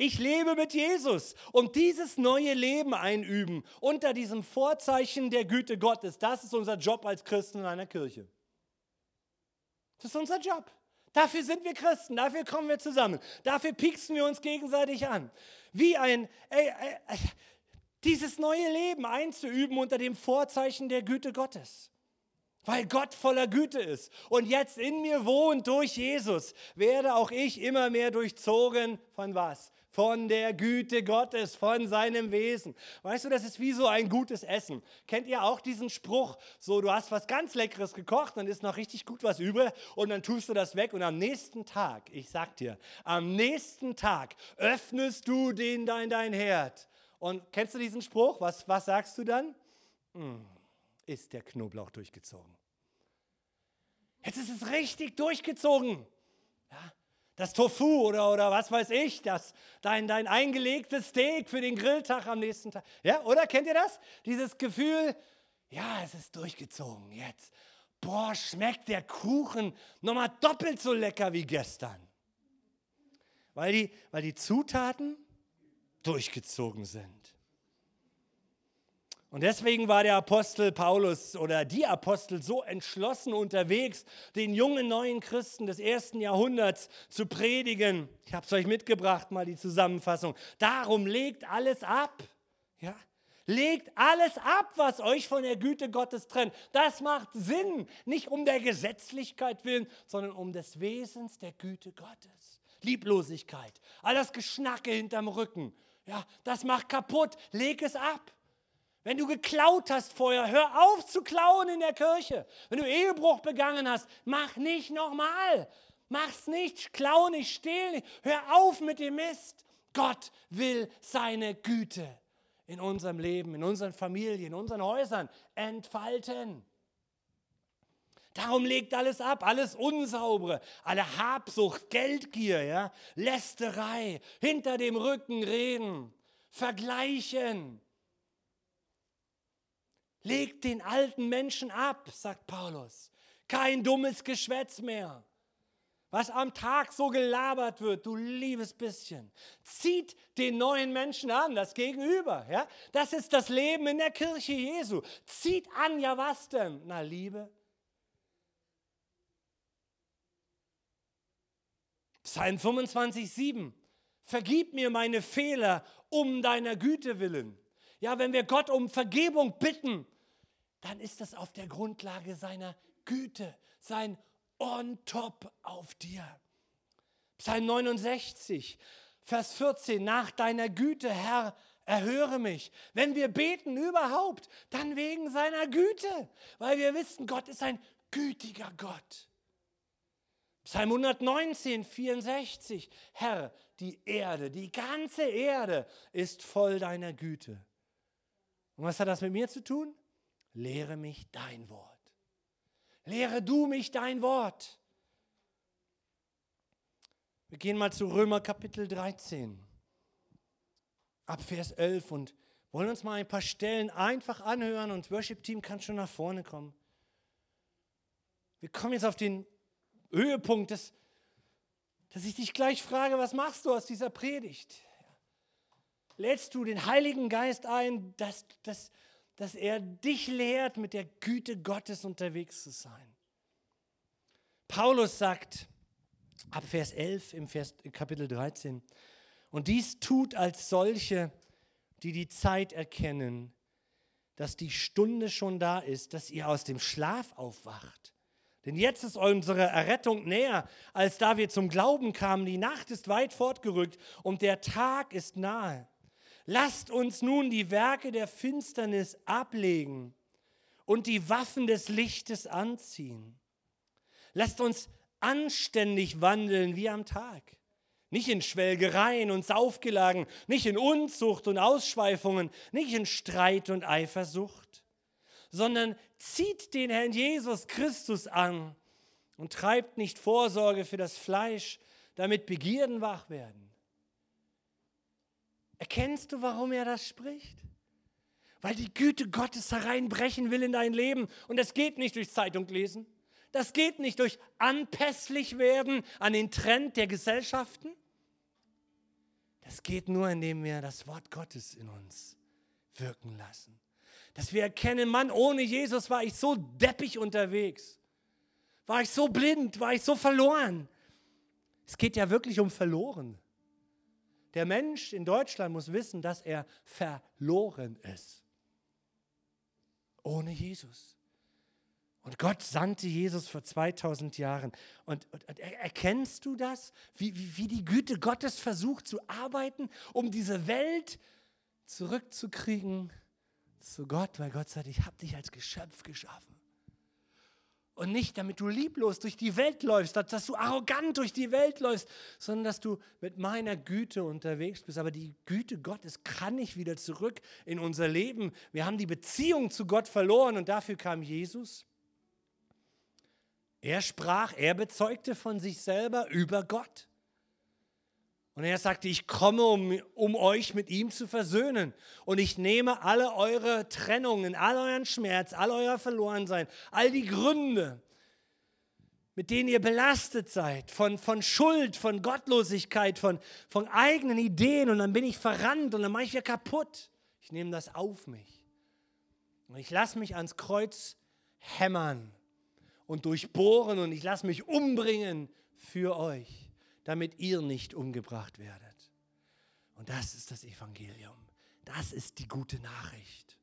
Ich lebe mit Jesus und dieses neue Leben einüben unter diesem Vorzeichen der Güte Gottes. Das ist unser Job als Christen in einer Kirche. Das ist unser Job. Dafür sind wir Christen, dafür kommen wir zusammen, dafür pieksen wir uns gegenseitig an. Wie ein, ey, ey, dieses neue Leben einzuüben unter dem Vorzeichen der Güte Gottes. weil Gott voller Güte ist und jetzt in mir wohnt durch Jesus, werde auch ich immer mehr durchzogen von was? Von der Güte Gottes, von seinem Wesen. Weißt du, das ist wie so ein gutes Essen. Kennt ihr auch diesen Spruch? So, du hast was ganz Leckeres gekocht, dann ist noch richtig gut was über und dann tust du das weg und am nächsten Tag, ich sag dir, am nächsten Tag öffnest du den dein, dein Herd. Und kennst du diesen Spruch? Was, was sagst du dann? Hm, ist der Knoblauch durchgezogen. Jetzt ist es richtig durchgezogen. Ja, das Tofu oder, oder was weiß ich, das, dein, dein eingelegtes Steak für den Grilltag am nächsten Tag. Ja, oder kennt ihr das? Dieses Gefühl, ja, es ist durchgezogen jetzt. Boah, schmeckt der Kuchen nochmal doppelt so lecker wie gestern. Weil die, weil die Zutaten durchgezogen sind. Und deswegen war der Apostel Paulus oder die Apostel so entschlossen unterwegs, den jungen neuen Christen des ersten Jahrhunderts zu predigen. Ich habe es euch mitgebracht, mal die Zusammenfassung. Darum legt alles ab. Ja? Legt alles ab, was euch von der Güte Gottes trennt. Das macht Sinn, nicht um der Gesetzlichkeit willen, sondern um des Wesens der Güte Gottes. Lieblosigkeit, all das Geschnacke hinterm Rücken, ja, das macht kaputt. Leg es ab. Wenn du geklaut hast vorher, hör auf zu klauen in der Kirche. Wenn du Ehebruch begangen hast, mach nicht nochmal. Mach's nicht, klau nicht, stehl nicht. Hör auf mit dem Mist. Gott will seine Güte in unserem Leben, in unseren Familien, in unseren Häusern entfalten. Darum legt alles ab, alles Unsaubere, alle Habsucht, Geldgier, ja, Lästerei, hinter dem Rücken reden, vergleichen, Legt den alten Menschen ab, sagt Paulus. Kein dummes Geschwätz mehr. Was am Tag so gelabert wird, du liebes bisschen. Zieht den neuen Menschen an, das Gegenüber. Ja? Das ist das Leben in der Kirche Jesu. Zieht an, ja was denn? Na, Liebe. Psalm 25, 7. Vergib mir meine Fehler um deiner Güte willen. Ja, wenn wir Gott um Vergebung bitten, dann ist das auf der Grundlage seiner Güte, sein On top auf dir. Psalm 69, Vers 14, nach deiner Güte, Herr, erhöre mich. Wenn wir beten überhaupt, dann wegen seiner Güte, weil wir wissen, Gott ist ein gütiger Gott. Psalm 119, 64, Herr, die Erde, die ganze Erde ist voll deiner Güte. Und was hat das mit mir zu tun? Lehre mich dein Wort. Lehre du mich dein Wort. Wir gehen mal zu Römer Kapitel 13, ab Vers 11 und wollen uns mal ein paar Stellen einfach anhören und das Worship-Team kann schon nach vorne kommen. Wir kommen jetzt auf den Höhepunkt, dass, dass ich dich gleich frage, was machst du aus dieser Predigt? lädst du den Heiligen Geist ein, dass, dass, dass er dich lehrt, mit der Güte Gottes unterwegs zu sein. Paulus sagt ab Vers 11 im Vers, Kapitel 13, und dies tut als solche, die die Zeit erkennen, dass die Stunde schon da ist, dass ihr aus dem Schlaf aufwacht. Denn jetzt ist unsere Errettung näher, als da wir zum Glauben kamen. Die Nacht ist weit fortgerückt und der Tag ist nahe. Lasst uns nun die Werke der Finsternis ablegen und die Waffen des Lichtes anziehen. Lasst uns anständig wandeln wie am Tag. Nicht in Schwelgereien und Saufgelagen, nicht in Unzucht und Ausschweifungen, nicht in Streit und Eifersucht, sondern zieht den Herrn Jesus Christus an und treibt nicht Vorsorge für das Fleisch, damit Begierden wach werden. Erkennst du, warum er das spricht? Weil die Güte Gottes hereinbrechen will in dein Leben. Und das geht nicht durch Zeitung lesen. Das geht nicht durch anpässlich werden an den Trend der Gesellschaften. Das geht nur, indem wir das Wort Gottes in uns wirken lassen. Dass wir erkennen, Mann, ohne Jesus war ich so deppig unterwegs. War ich so blind, war ich so verloren. Es geht ja wirklich um verloren. Der Mensch in Deutschland muss wissen, dass er verloren ist. Ohne Jesus. Und Gott sandte Jesus vor 2000 Jahren. Und, und, und erkennst du das? Wie, wie, wie die Güte Gottes versucht zu arbeiten, um diese Welt zurückzukriegen zu Gott, weil Gott sagt, ich habe dich als Geschöpf geschaffen. Und nicht, damit du lieblos durch die Welt läufst, dass du arrogant durch die Welt läufst, sondern dass du mit meiner Güte unterwegs bist. Aber die Güte Gottes kann nicht wieder zurück in unser Leben. Wir haben die Beziehung zu Gott verloren und dafür kam Jesus. Er sprach, er bezeugte von sich selber über Gott. Und er sagte, ich komme, um, um euch mit ihm zu versöhnen. Und ich nehme alle eure Trennungen, all euren Schmerz, all euer Verlorensein, all die Gründe, mit denen ihr belastet seid, von, von Schuld, von Gottlosigkeit, von, von eigenen Ideen. Und dann bin ich verrannt und dann mache ich wieder kaputt. Ich nehme das auf mich. Und ich lasse mich ans Kreuz hämmern und durchbohren und ich lasse mich umbringen für euch damit ihr nicht umgebracht werdet. Und das ist das Evangelium. Das ist die gute Nachricht.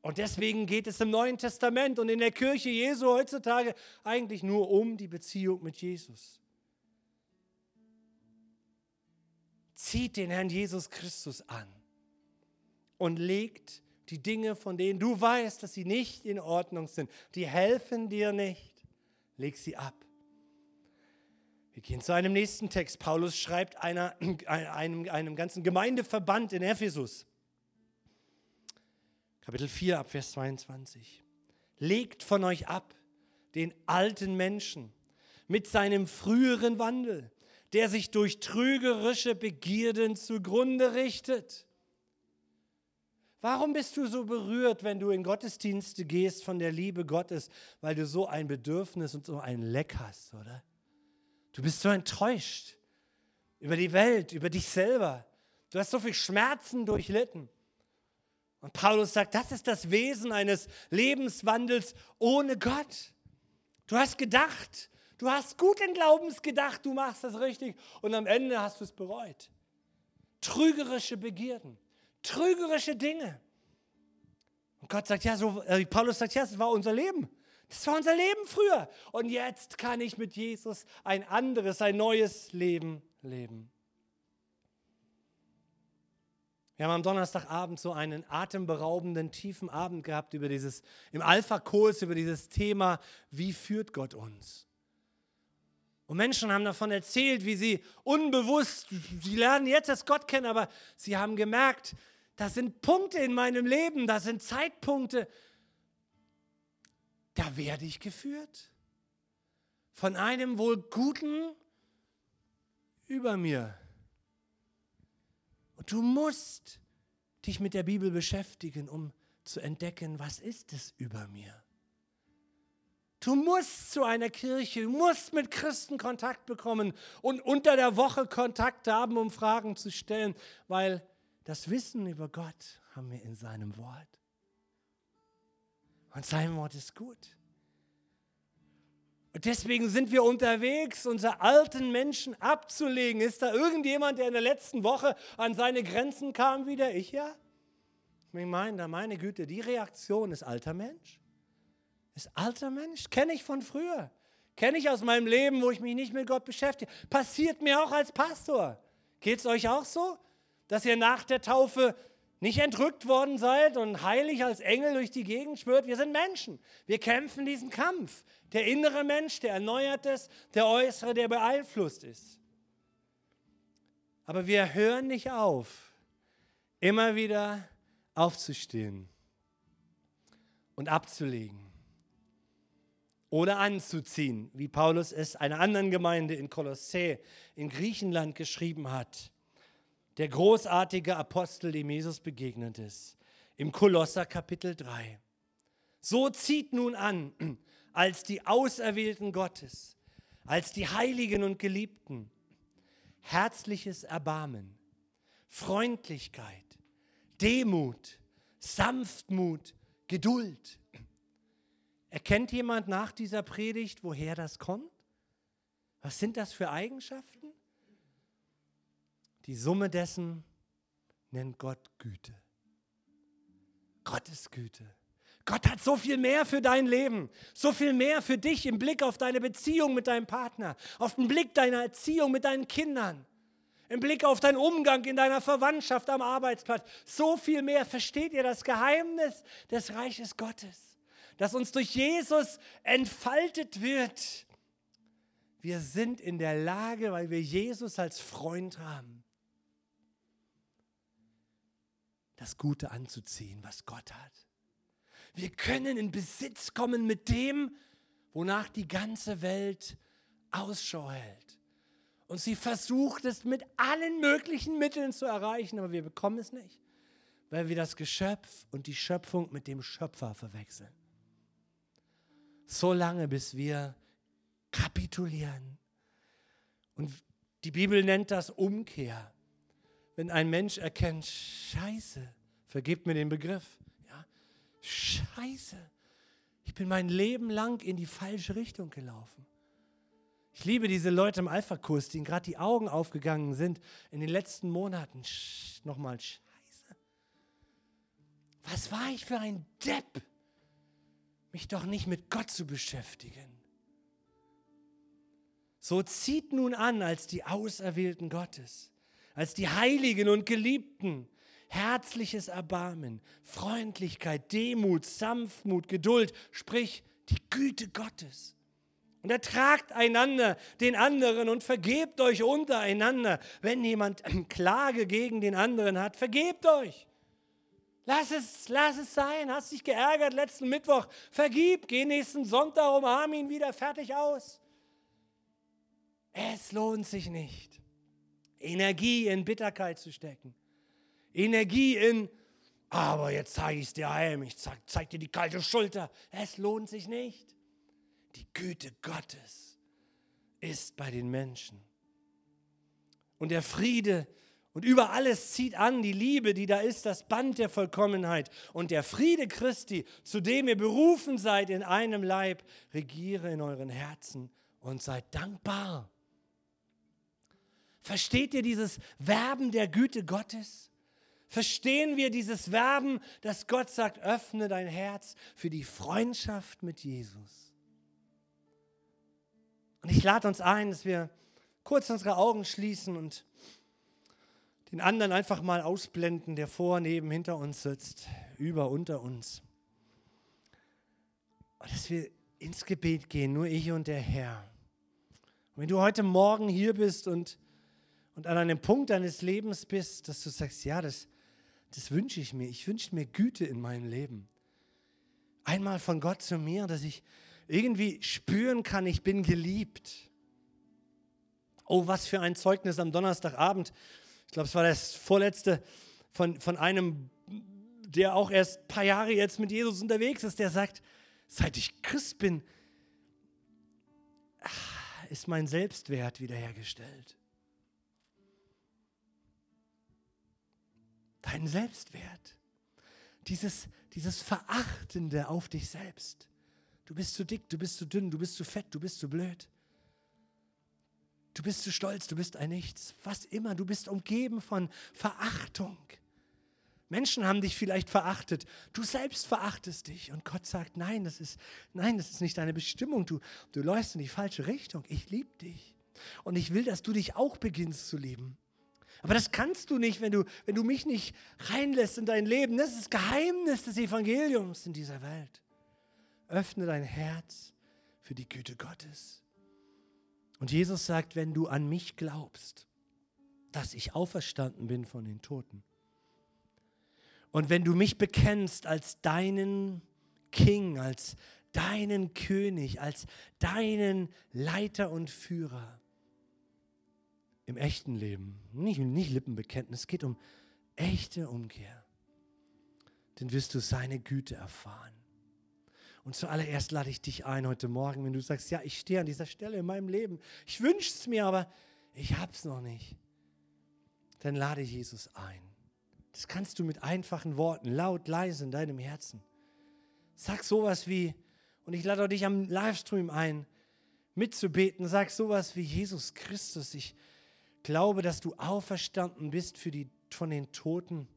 Und deswegen geht es im Neuen Testament und in der Kirche Jesu heutzutage eigentlich nur um die Beziehung mit Jesus. Zieht den Herrn Jesus Christus an und legt die Dinge, von denen du weißt, dass sie nicht in Ordnung sind, die helfen dir nicht, leg sie ab. Wir gehen zu einem nächsten Text. Paulus schreibt einer, einem, einem ganzen Gemeindeverband in Ephesus. Kapitel 4 ab Vers 22. Legt von euch ab den alten Menschen mit seinem früheren Wandel, der sich durch trügerische Begierden zugrunde richtet. Warum bist du so berührt, wenn du in Gottesdienste gehst von der Liebe Gottes, weil du so ein Bedürfnis und so ein Leck hast, oder? Du bist so enttäuscht über die Welt, über dich selber. Du hast so viel Schmerzen durchlitten. Und Paulus sagt, das ist das Wesen eines Lebenswandels ohne Gott. Du hast gedacht, du hast guten Glaubens gedacht, du machst das richtig und am Ende hast du es bereut. Trügerische Begierden, trügerische Dinge. Und Gott sagt, ja, so, äh, Paulus sagt, ja, das war unser Leben. Das war unser Leben früher. Und jetzt kann ich mit Jesus ein anderes, ein neues Leben leben. Wir haben am Donnerstagabend so einen atemberaubenden, tiefen Abend gehabt über dieses, im Alpha-Kurs, über dieses Thema, wie führt Gott uns? Und Menschen haben davon erzählt, wie sie unbewusst, sie lernen jetzt das Gott kennen, aber sie haben gemerkt, das sind Punkte in meinem Leben, das sind Zeitpunkte, da werde ich geführt. Von einem wohl Guten über mir. Und du musst dich mit der Bibel beschäftigen, um zu entdecken, was ist es über mir. Du musst zu einer Kirche, du musst mit Christen Kontakt bekommen und unter der Woche Kontakt haben, um Fragen zu stellen, weil das Wissen über Gott haben wir in seinem Wort. Und sein Wort ist gut. Und deswegen sind wir unterwegs, unsere alten Menschen abzulegen. Ist da irgendjemand, der in der letzten Woche an seine Grenzen kam wieder? Ich ja? Ich meine, meine Güte, die Reaktion ist alter Mensch. Ist alter Mensch, kenne ich von früher. Kenne ich aus meinem Leben, wo ich mich nicht mit Gott beschäftige. Passiert mir auch als Pastor. Geht es euch auch so, dass ihr nach der Taufe nicht entrückt worden seid und heilig als Engel durch die Gegend schwört. Wir sind Menschen. Wir kämpfen diesen Kampf. Der innere Mensch, der erneuert ist, der äußere, der beeinflusst ist. Aber wir hören nicht auf, immer wieder aufzustehen und abzulegen oder anzuziehen, wie Paulus es einer anderen Gemeinde in Kolossä in Griechenland geschrieben hat der großartige Apostel, dem Jesus begegnet ist, im Kolosser Kapitel 3. So zieht nun an, als die Auserwählten Gottes, als die Heiligen und Geliebten, herzliches Erbarmen, Freundlichkeit, Demut, Sanftmut, Geduld. Erkennt jemand nach dieser Predigt, woher das kommt? Was sind das für Eigenschaften? Die Summe dessen nennt Gott Güte. Gottes Güte. Gott hat so viel mehr für dein Leben, so viel mehr für dich im Blick auf deine Beziehung mit deinem Partner, auf den Blick deiner Erziehung mit deinen Kindern, im Blick auf deinen Umgang in deiner Verwandtschaft am Arbeitsplatz. So viel mehr. Versteht ihr das Geheimnis des Reiches Gottes, das uns durch Jesus entfaltet wird? Wir sind in der Lage, weil wir Jesus als Freund haben, das Gute anzuziehen, was Gott hat. Wir können in Besitz kommen mit dem, wonach die ganze Welt Ausschau hält. Und sie versucht es mit allen möglichen Mitteln zu erreichen, aber wir bekommen es nicht, weil wir das Geschöpf und die Schöpfung mit dem Schöpfer verwechseln. So lange, bis wir kapitulieren. Und die Bibel nennt das Umkehr. Wenn ein Mensch erkennt, scheiße, vergebt mir den Begriff, Scheiße, ich bin mein Leben lang in die falsche Richtung gelaufen. Ich liebe diese Leute im Alpha-Kurs, denen gerade die Augen aufgegangen sind in den letzten Monaten. Nochmal, Scheiße. Was war ich für ein Depp, mich doch nicht mit Gott zu beschäftigen. So zieht nun an als die Auserwählten Gottes, als die Heiligen und Geliebten, herzliches Erbarmen, Freundlichkeit, Demut, Sanftmut, Geduld, sprich die Güte Gottes. Und ertragt einander den anderen und vergebt euch untereinander. Wenn jemand Klage gegen den anderen hat, vergebt euch. Lass es, lass es sein. Hast dich geärgert letzten Mittwoch. Vergib. Geh nächsten Sonntag, umarm ihn wieder. Fertig aus. Es lohnt sich nicht, Energie in Bitterkeit zu stecken. Energie in, aber jetzt zeige ich es dir heim, ich zeig, zeig dir die kalte Schulter. Es lohnt sich nicht. Die Güte Gottes ist bei den Menschen. Und der Friede und über alles zieht an die Liebe, die da ist, das Band der Vollkommenheit. Und der Friede Christi, zu dem ihr berufen seid in einem Leib, regiere in euren Herzen und seid dankbar. Versteht ihr dieses Werben der Güte Gottes? verstehen wir dieses Werben, dass Gott sagt, öffne dein Herz für die Freundschaft mit Jesus. Und ich lade uns ein, dass wir kurz unsere Augen schließen und den anderen einfach mal ausblenden, der vor, neben, hinter uns sitzt, über, unter uns. Und dass wir ins Gebet gehen, nur ich und der Herr. Und wenn du heute Morgen hier bist und, und an einem Punkt deines Lebens bist, dass du sagst, ja, das, das wünsche ich mir. Ich wünsche mir Güte in meinem Leben. Einmal von Gott zu mir, dass ich irgendwie spüren kann, ich bin geliebt. Oh, was für ein Zeugnis am Donnerstagabend. Ich glaube, es war das vorletzte von, von einem, der auch erst ein paar Jahre jetzt mit Jesus unterwegs ist, der sagt, seit ich Christ bin, ah, ist mein Selbstwert wiederhergestellt. Deinen Selbstwert. Dieses, dieses Verachtende auf dich selbst. Du bist zu dick, du bist zu dünn, du bist zu fett, du bist zu blöd. Du bist zu stolz, du bist ein Nichts. Was immer, du bist umgeben von Verachtung. Menschen haben dich vielleicht verachtet. Du selbst verachtest dich. Und Gott sagt, nein, das ist, nein, das ist nicht deine Bestimmung. Du, du läufst in die falsche Richtung. Ich liebe dich. Und ich will, dass du dich auch beginnst zu lieben. Aber das kannst du nicht, wenn du, wenn du mich nicht reinlässt in dein Leben. Das ist das Geheimnis des Evangeliums in dieser Welt. Öffne dein Herz für die Güte Gottes. Und Jesus sagt, wenn du an mich glaubst, dass ich auferstanden bin von den Toten, und wenn du mich bekennst als deinen King, als deinen König, als deinen Leiter und Führer, im echten Leben, nicht, nicht Lippenbekenntnis, es geht um echte Umkehr, dann wirst du seine Güte erfahren. Und zuallererst lade ich dich ein heute Morgen, wenn du sagst, ja, ich stehe an dieser Stelle in meinem Leben, ich wünsche es mir, aber ich habe es noch nicht. Dann lade Jesus ein. Das kannst du mit einfachen Worten, laut, leise in deinem Herzen. Sag sowas wie, und ich lade dich am Livestream ein, mitzubeten. Sag sowas wie Jesus Christus, ich glaube, dass du auferstanden bist für die, von den Toten.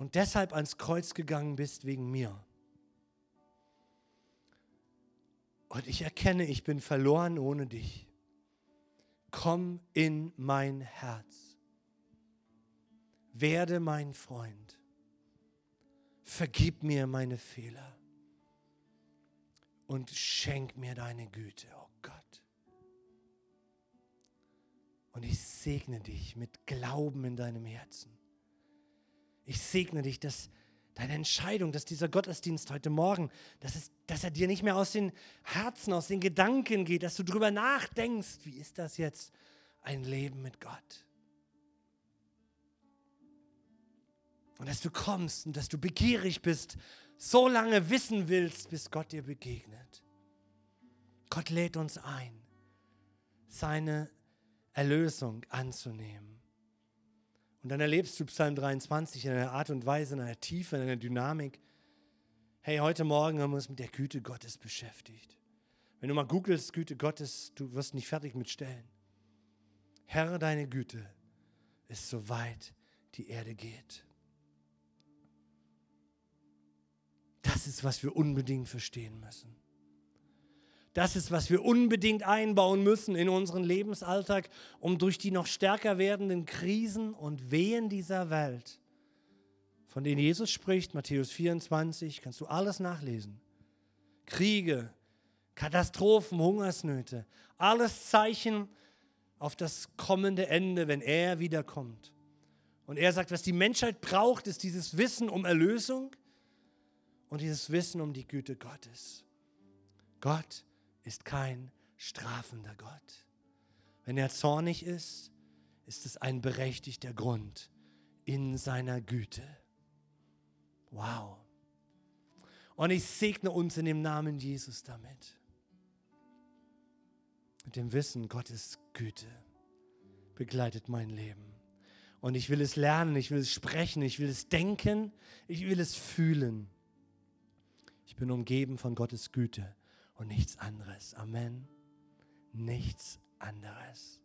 und deshalb ans Kreuz gegangen bist wegen mir. Und ich erkenne, ich bin verloren ohne dich. Komm in mein Herz. Werde mein Freund. Vergib mir meine Fehler. Und schenk mir deine Güte, oh Und ich segne dich mit Glauben in deinem Herzen. Ich segne dich, dass deine Entscheidung, dass dieser Gottesdienst heute Morgen, dass, es, dass er dir nicht mehr aus den Herzen, aus den Gedanken geht, dass du drüber nachdenkst, wie ist das jetzt, ein Leben mit Gott. Und dass du kommst und dass du begierig bist, so lange wissen willst, bis Gott dir begegnet. Gott lädt uns ein, seine Erlösung anzunehmen. Und dann erlebst du Psalm 23 in einer Art und Weise, in einer Tiefe, in einer Dynamik. Hey, heute Morgen haben wir uns mit der Güte Gottes beschäftigt. Wenn du mal googelst, Güte Gottes, du wirst nicht fertig mit Stellen. Herr, deine Güte ist so weit die Erde geht. Das ist, was wir unbedingt verstehen müssen. Das ist, was wir unbedingt einbauen müssen in unseren Lebensalltag, um durch die noch stärker werdenden Krisen und Wehen dieser Welt, von denen Jesus spricht, Matthäus 24, kannst du alles nachlesen. Kriege, Katastrophen, Hungersnöte, alles Zeichen auf das kommende Ende, wenn er wiederkommt. Und er sagt, was die Menschheit braucht, ist dieses Wissen um Erlösung und dieses Wissen um die Güte Gottes. Gott ist kein strafender Gott. Wenn er zornig ist, ist es ein berechtigter Grund in seiner Güte. Wow. Und ich segne uns in dem Namen Jesus damit. Mit dem Wissen, Gottes Güte begleitet mein Leben. Und ich will es lernen, ich will es sprechen, ich will es denken, ich will es fühlen. Ich bin umgeben von Gottes Güte und nichts anderes. Amen. Nichts anderes.